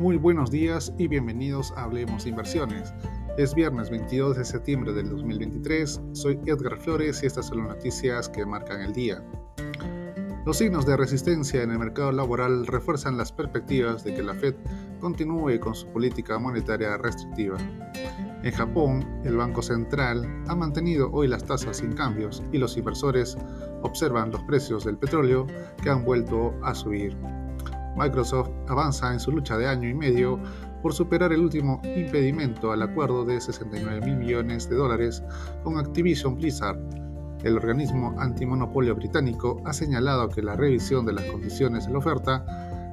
Muy buenos días y bienvenidos a Hablemos Inversiones. Es viernes 22 de septiembre del 2023. Soy Edgar Flores y estas son las noticias que marcan el día. Los signos de resistencia en el mercado laboral refuerzan las perspectivas de que la Fed continúe con su política monetaria restrictiva. En Japón, el Banco Central ha mantenido hoy las tasas sin cambios y los inversores observan los precios del petróleo que han vuelto a subir. Microsoft avanza en su lucha de año y medio por superar el último impedimento al acuerdo de 69 mil millones de dólares con Activision Blizzard. El organismo antimonopolio británico ha señalado que la revisión de las condiciones de la oferta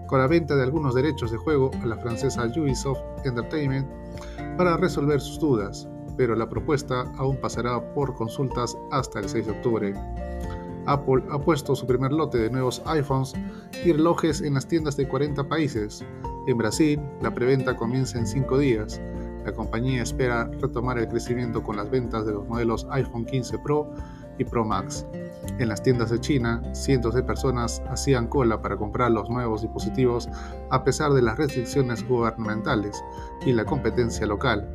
con la venta de algunos derechos de juego a la francesa Ubisoft Entertainment para resolver sus dudas, pero la propuesta aún pasará por consultas hasta el 6 de octubre. Apple ha puesto su primer lote de nuevos iPhones y relojes en las tiendas de 40 países. En Brasil, la preventa comienza en 5 días. La compañía espera retomar el crecimiento con las ventas de los modelos iPhone 15 Pro y Pro Max. En las tiendas de China, cientos de personas hacían cola para comprar los nuevos dispositivos a pesar de las restricciones gubernamentales y la competencia local,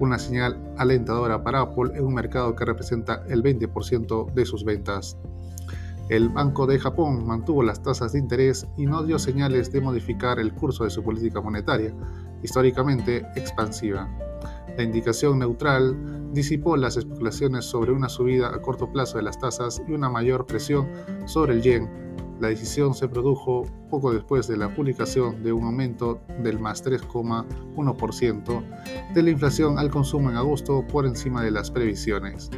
una señal alentadora para Apple en un mercado que representa el 20% de sus ventas. El Banco de Japón mantuvo las tasas de interés y no dio señales de modificar el curso de su política monetaria, históricamente expansiva. La indicación neutral disipó las especulaciones sobre una subida a corto plazo de las tasas y una mayor presión sobre el yen. La decisión se produjo poco después de la publicación de un aumento del más 3,1% de la inflación al consumo en agosto por encima de las previsiones.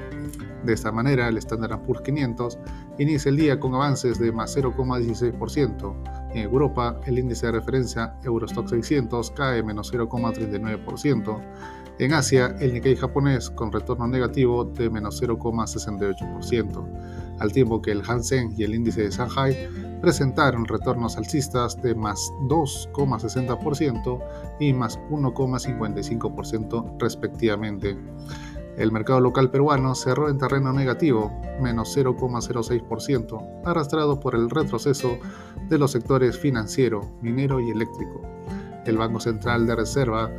De esta manera, el Standard Poor's 500 inicia el día con avances de más 0,16%. En Europa, el índice de referencia Eurostock 600 cae menos 0,39%. En Asia, el Nikkei japonés con retorno negativo de menos 0,68%, al tiempo que el Hansen y el índice de Shanghai presentaron retornos alcistas de más 2,60% y más 1,55% respectivamente. El mercado local peruano cerró en terreno negativo, menos 0,06%, arrastrado por el retroceso de los sectores financiero, minero y eléctrico. El Banco Central de Reserva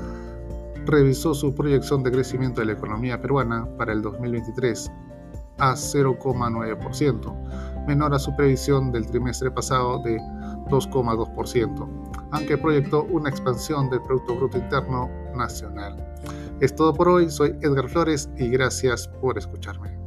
revisó su proyección de crecimiento de la economía peruana para el 2023 a 0,9%, menor a su previsión del trimestre pasado de 2,2%, aunque proyectó una expansión del Producto Bruto Interno Nacional. Es todo por hoy, soy Edgar Flores y gracias por escucharme.